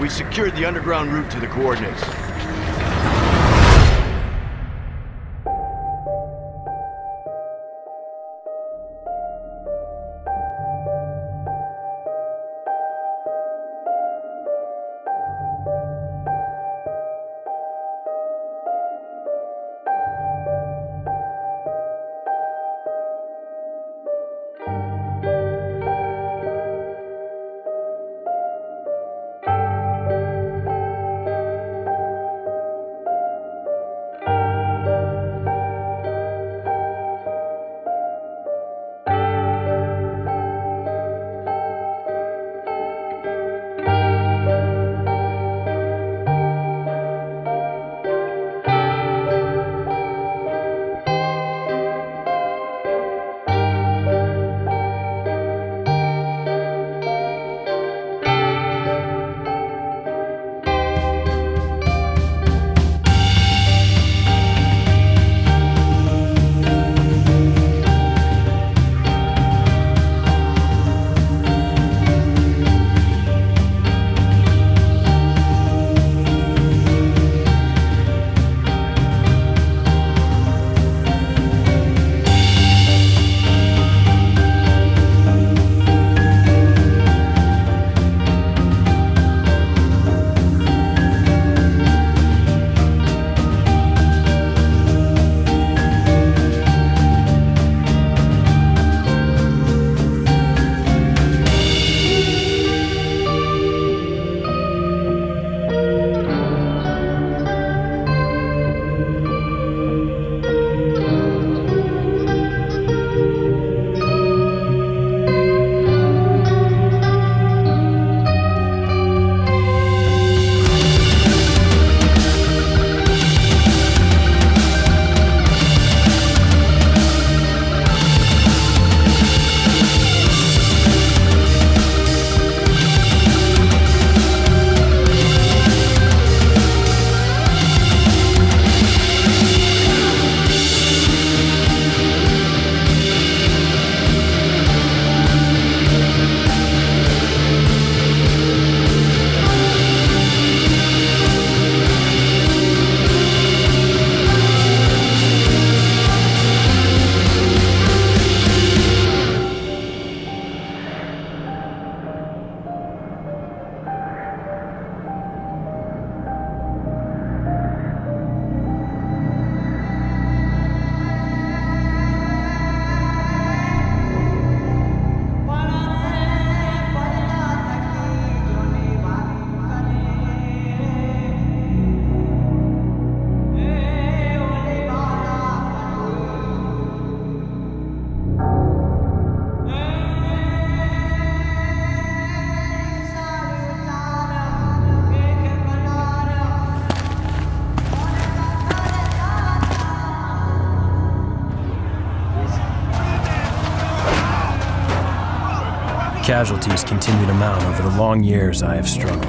We've secured the underground route to the coordinates. Casualties continue to mount over the long years I have struggled.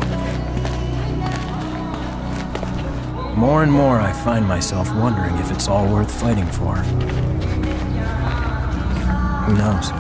More and more, I find myself wondering if it's all worth fighting for. Who knows?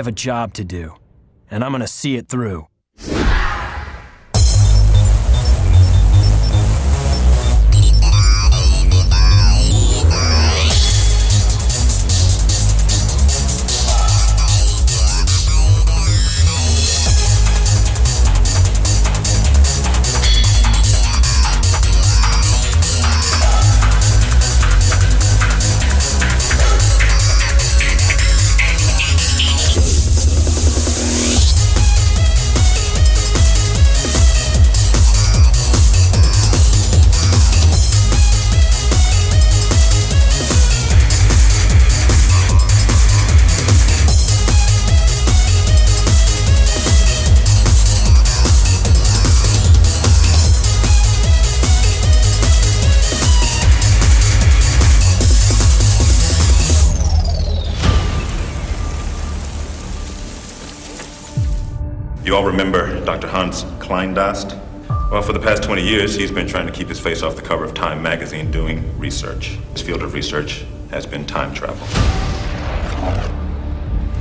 Have a job to do, and I'm gonna see it through. Well, for the past 20 years, he's been trying to keep his face off the cover of Time magazine doing research. His field of research has been time travel.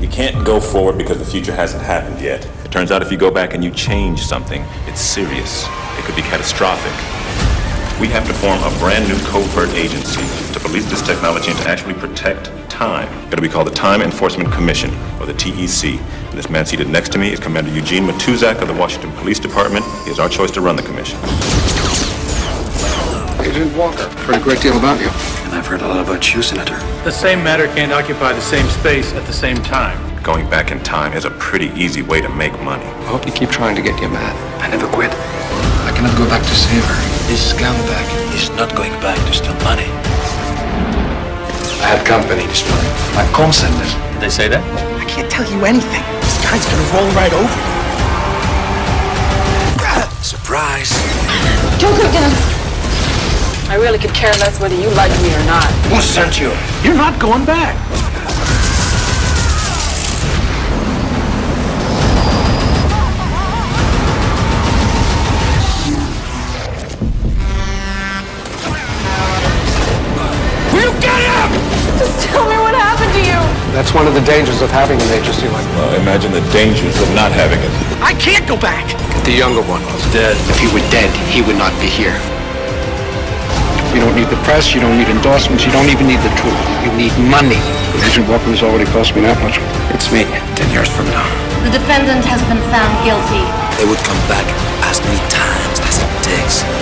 You can't go forward because the future hasn't happened yet. It turns out if you go back and you change something, it's serious. It could be catastrophic. We have to form a brand new covert agency to police this technology and to actually protect time. It'll be called the Time Enforcement Commission, or the TEC. And this man seated next to me is Commander Eugene Matuzak of the Washington Police Department. He is our choice to run the commission. Agent Walker, I've heard a great deal about you. And I've heard a lot about you, Senator. The same matter can't occupy the same space at the same time. Going back in time is a pretty easy way to make money. I hope you keep trying to get your man. I never quit. I cannot go back to save her. This scumbag is not going back to steal money. I had company this morning. My com center. Did they say that? I can't tell you anything. This guy's gonna roll right over you. Surprise! Joker again. I really could care less whether you like me or not. Who sent you? You're not going back. Tell me what happened to you. That's one of the dangers of having an agency like Well, imagine the dangers of not having it. I can't go back. The younger one was Dead. If he were dead, he would not be here. You don't need the press, you don't need endorsements, you don't even need the truth. You need money. Agent Walker has already cost me that much. It's me, ten years from now. The defendant has been found guilty. They would come back as many times as it takes.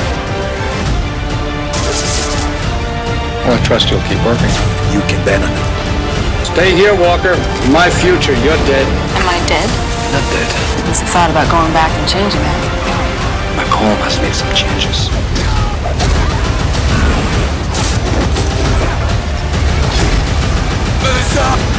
Well, I trust you'll keep working. You can bet on it. Stay here, Walker. My future, you're dead. Am I dead? Not dead. What's the thought about going back and changing that? My home has made some changes. Il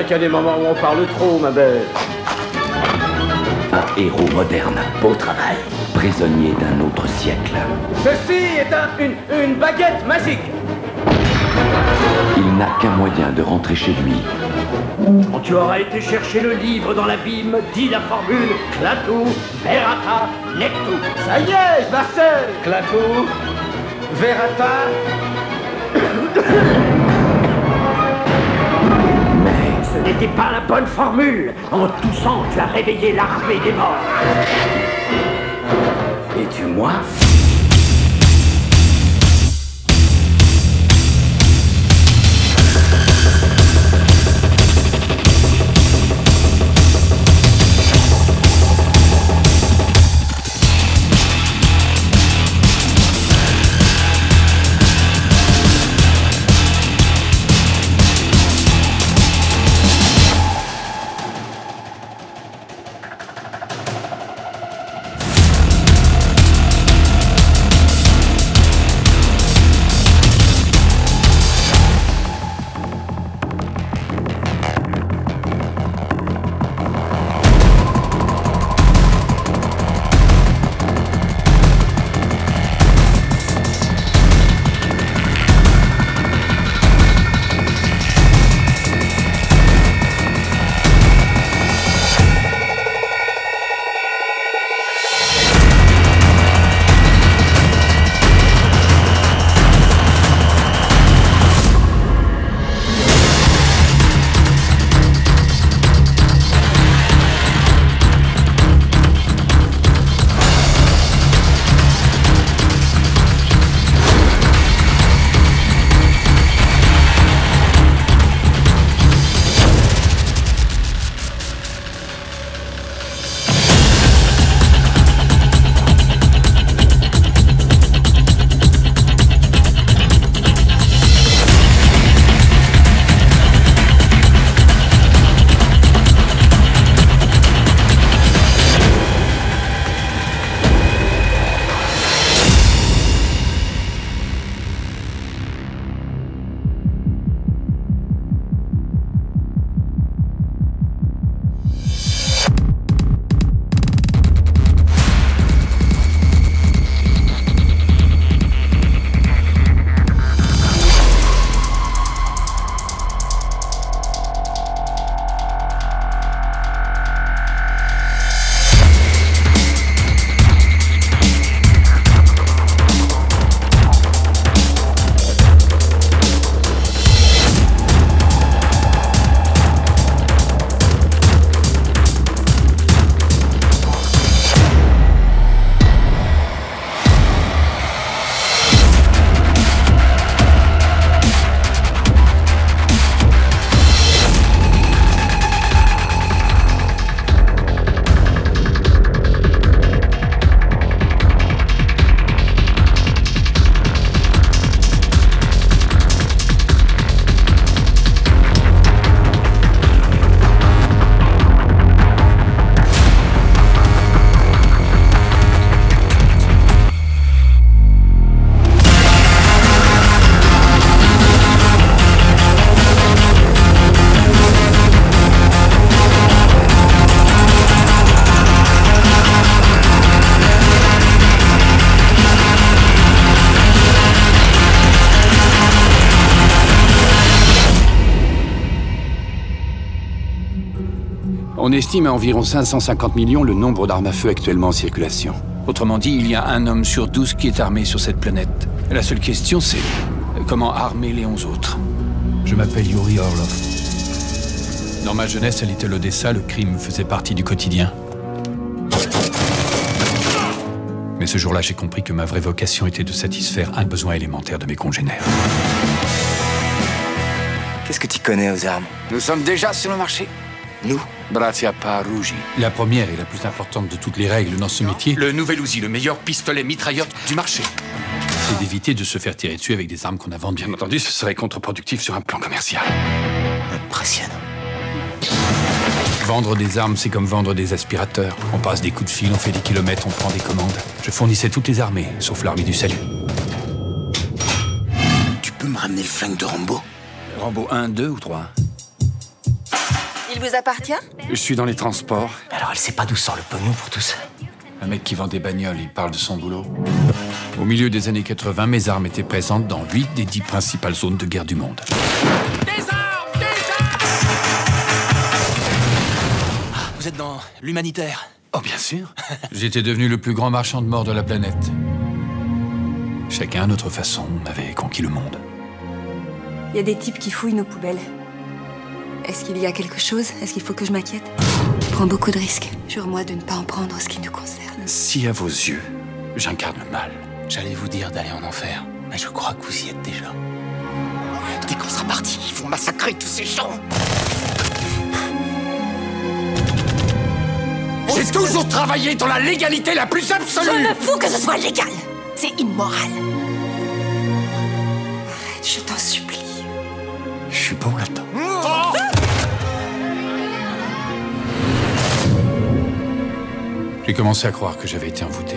bien qu'il y a des moments où on parle trop, ma belle. Un héros moderne. Beau travail. Prisonnier d'un autre siècle. Ceci est un, une, une baguette magique. Il n'a qu'un moyen de rentrer chez lui. Quand tu auras été chercher le livre dans l'abîme, dis la formule Clatou, Verata, Nectou. Ça y est, je la sais Clatou, Verata. Ce n'était pas la bonne formule. En toussant, tu as réveillé l'armée des morts. Et tu moi? Estime à environ 550 millions le nombre d'armes à feu actuellement en circulation. Autrement dit, il y a un homme sur douze qui est armé sur cette planète. La seule question, c'est comment armer les onze autres? Je m'appelle Yuri Orlov. Dans ma jeunesse à Little Odessa, le crime faisait partie du quotidien. Mais ce jour-là, j'ai compris que ma vraie vocation était de satisfaire un besoin élémentaire de mes congénères. Qu'est-ce que tu connais aux armes? Nous sommes déjà sur le marché. Nous? Brazia Parugi. La première et la plus importante de toutes les règles dans ce métier, Le nouvel Uzi, le meilleur pistolet mitrailleur du marché. c'est d'éviter de se faire tirer dessus avec des armes qu'on a vendues. Bien entendu, ce serait contre-productif sur un plan commercial. Impressionnant. Vendre des armes, c'est comme vendre des aspirateurs. On passe des coups de fil, on fait des kilomètres, on prend des commandes. Je fournissais toutes les armées, sauf l'armée du salut. Tu peux me ramener le flingue de Rambo? Rambo 1, 2 ou 3 Il vous appartient Je suis dans les transports. Alors elle sait pas d'où sort le pognon pour tout ça. Un mec qui vend des bagnoles, il parle de son boulot. Au milieu des années 80, mes armes étaient présentes dans 8 des 10 principales zones de guerre du monde. Vous êtes dans l'humanitaire? Oh, bien sûr. J'étais devenu le plus grand marchand de mort de la planète. Chacun à notre façon, on avait conquis le monde. Il y a des types qui fouillent nos poubelles. Est-ce qu'il y a quelque chose? Est-ce qu'il faut que je m'inquiète? Je prends beaucoup de risques. Jure-moi de ne pas en prendre ce qui nous concerne. Si à vos yeux, j'incarne le mal. J'allais vous dire d'aller en enfer, mais je crois que vous y êtes déjà. Dès qu'on sera parti, ils vont massacrer tous ces gens J'ai toujours travaillé dans la légalité la plus absolue Je me fous que ce soit légal C'est immoral Arrête, je t'en supplie. Je suis bon là-dedans. J'ai commencé à croire que j'avais été envoûté.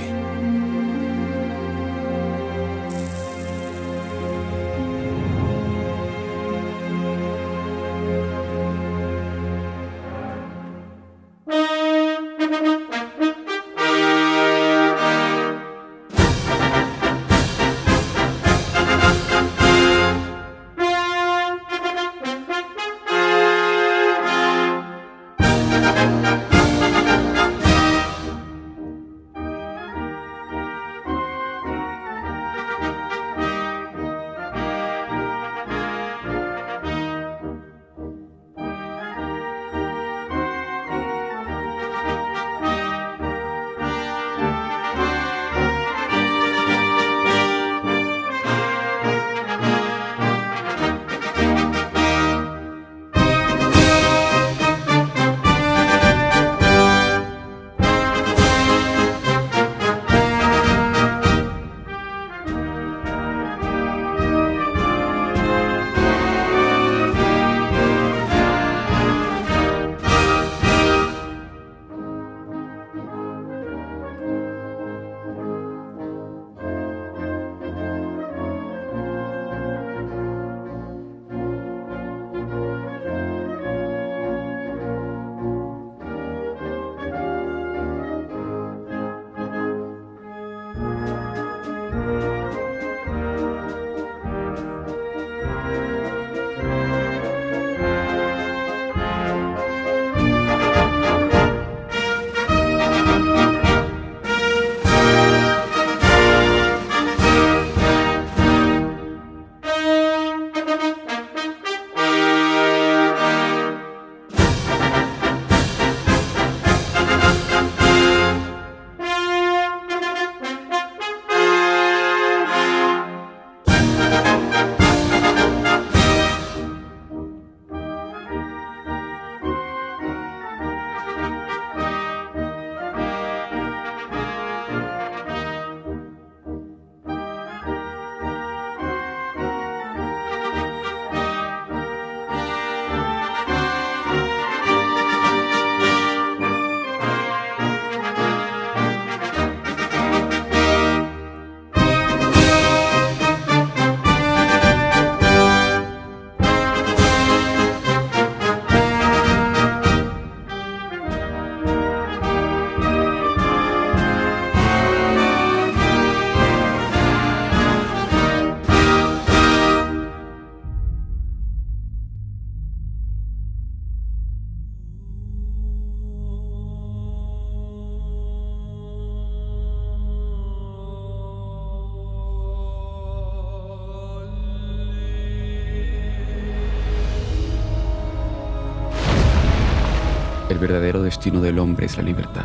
Destino del hombre es la libertad.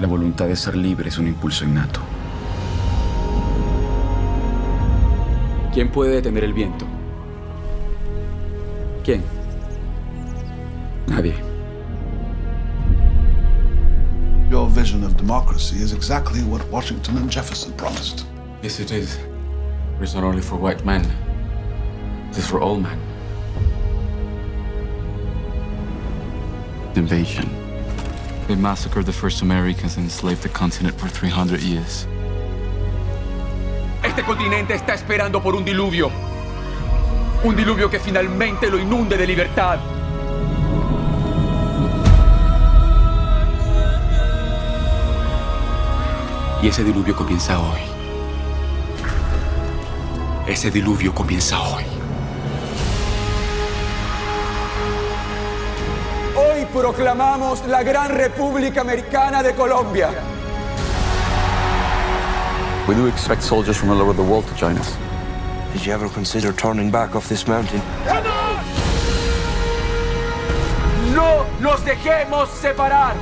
La voluntad de ser libre es un impulso innato. ¿Quién puede detener el viento? ¿Quién? Nadie. Your vision of democracy is exactly what Washington and Jefferson promised. Yes, it is. It's not only for white men. It is for all men. Invasion. They massacred the first Americans and enslaved the continent for 300 years. Este continente está esperando por un diluvio. Un diluvio que finalmente lo inunde de libertad. Y ese diluvio comienza hoy. Ese diluvio comienza hoy. Proclamamos la Gran República Americana de Colombia. We do expect soldiers from all over the world to join us. Did you ever consider turning back off this mountain? No nos dejemos separar.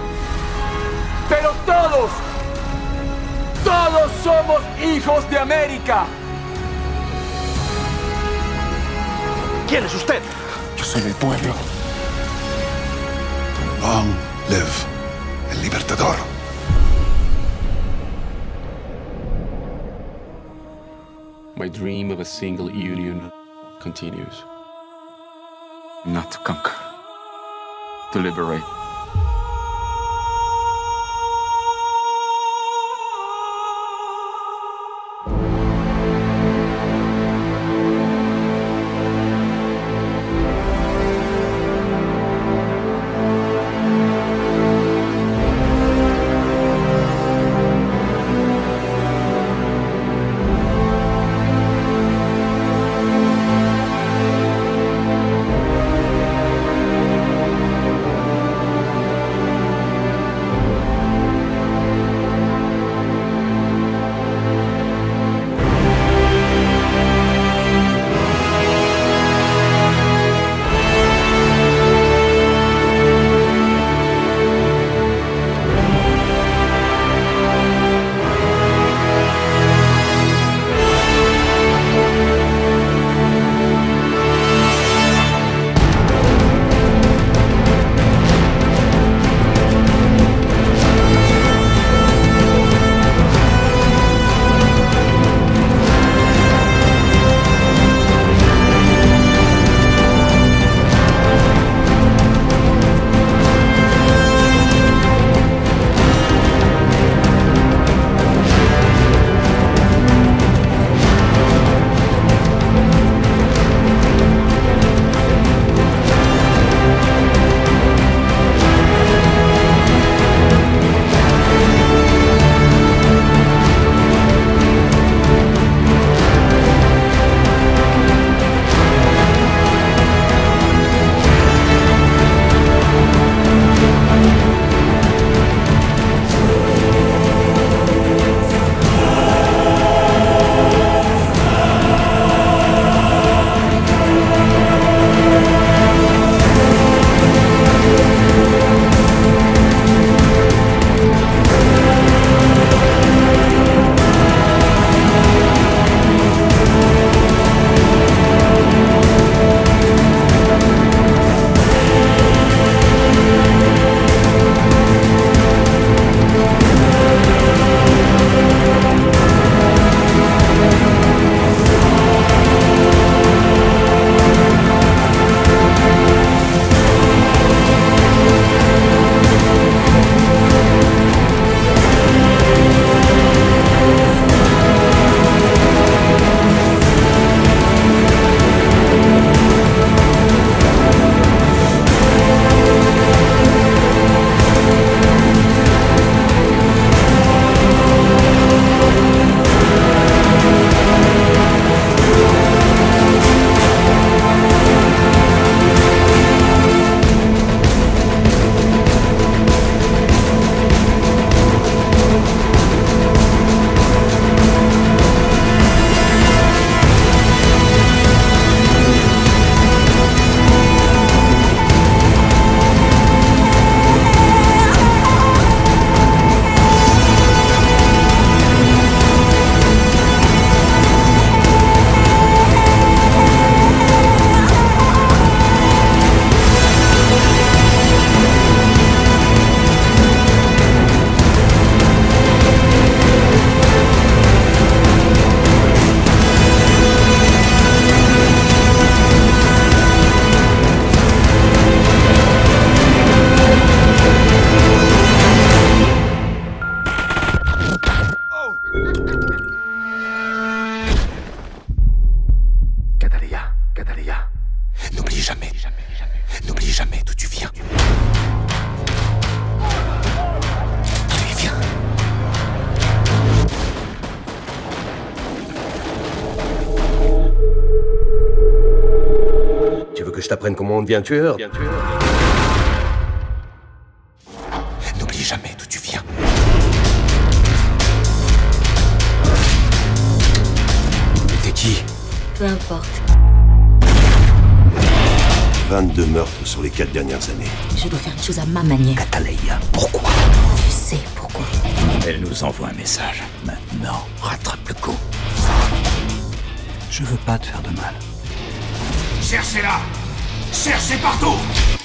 Pero todos, todos somos hijos de América. ¿Quién es usted? Yo soy del pueblo. Long live el Libertador. My dream of a single union continues. Not to conquer, to liberate. On devient tueur N'oublie jamais d'où tu viens. T'es qui? Peu importe. 22 meurtres sur les quatre dernières années. Je dois faire les choses à ma manière. Cataleya, pourquoi? Tu sais pourquoi. Elle nous envoie un message. Maintenant, rattrape le coup. Je veux pas te faire de mal. Cherchez-la Cherchez partout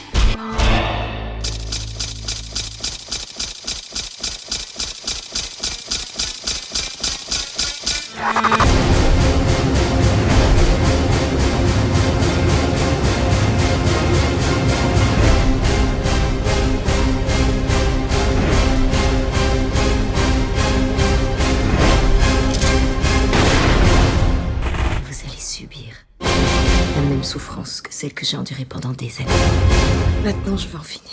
Maintenant, je veux en finir.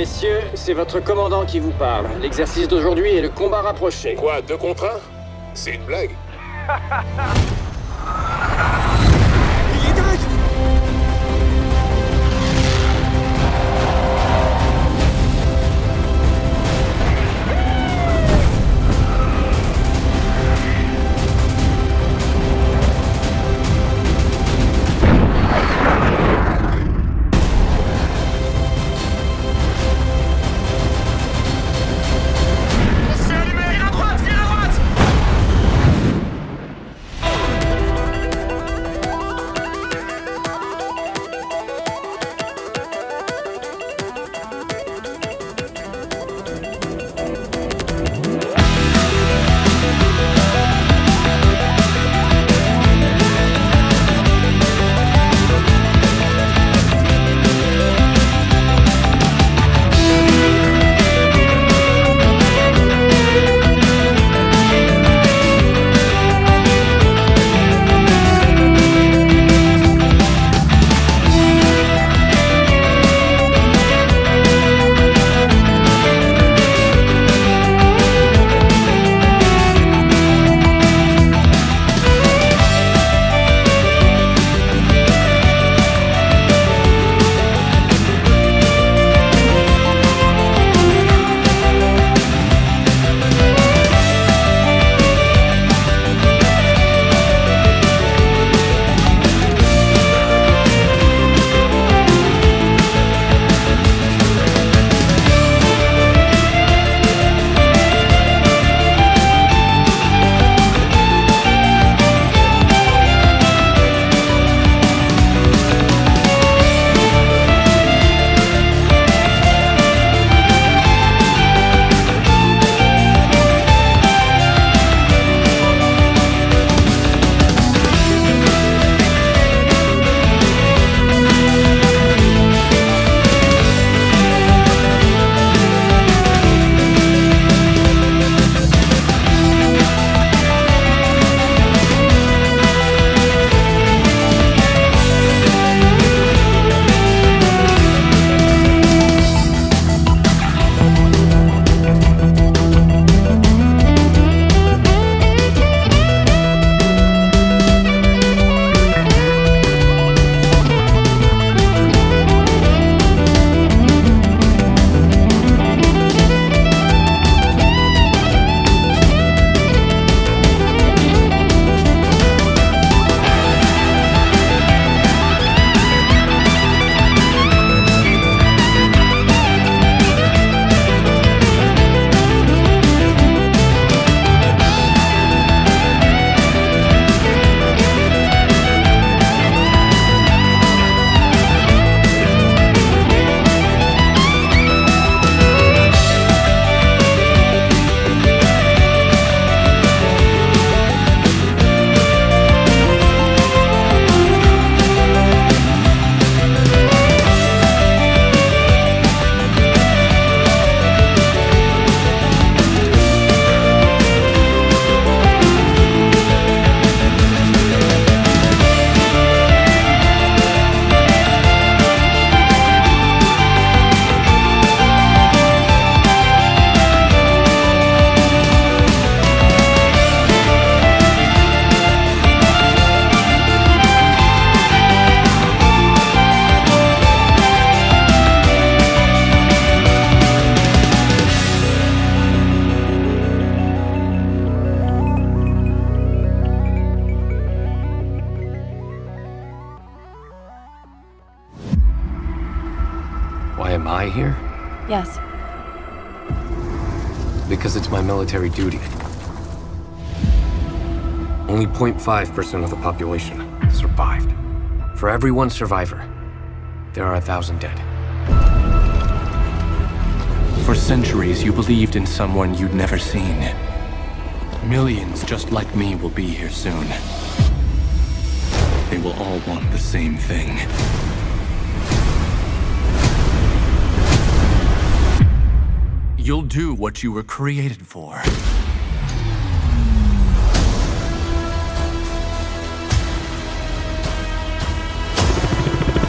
Messieurs, c'est votre commandant qui vous parle. L'exercice d'aujourd'hui est le combat rapproché. Quoi, deux contre un? C'est une blague Because it's my military duty. Only 0.5% of the population survived. For every one survivor, there are a thousand dead. For centuries, you believed in someone you'd never seen. Millions just like me will be here soon. They will all want the same thing. You'll do what you were created for.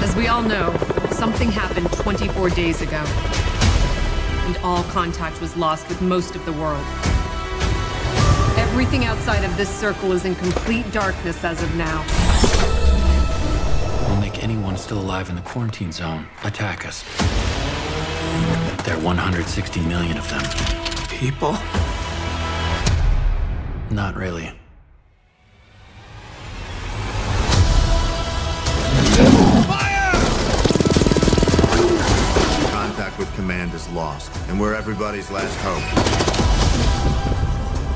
As we all know, something happened 24 days ago. And all contact was lost with most of the world. Everything outside of this circle is in complete darkness as of now. We'll make anyone still alive in the quarantine zone attack us. There are 160 million of them. People? Not really. Fire! Contact with command is lost, and we're everybody's last hope.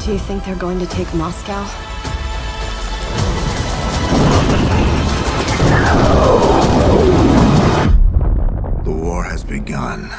Do you think they're going to take Moscow? The war has begun.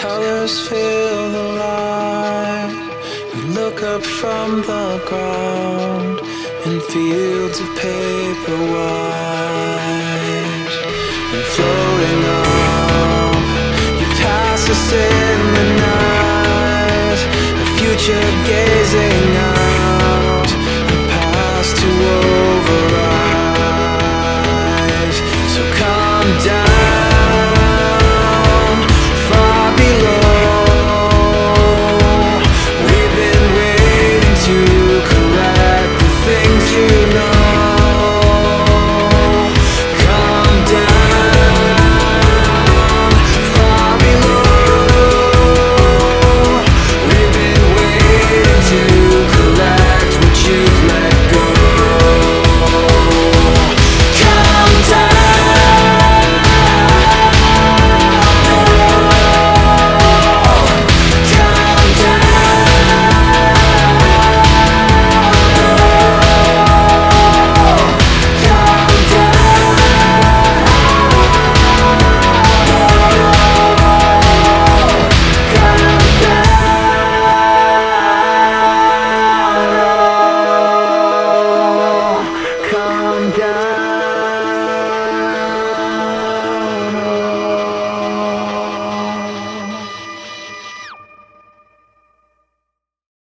colors fill the light. We look up from the ground in fields of paper white and floating on. You pass us in the night, a future gazing eye.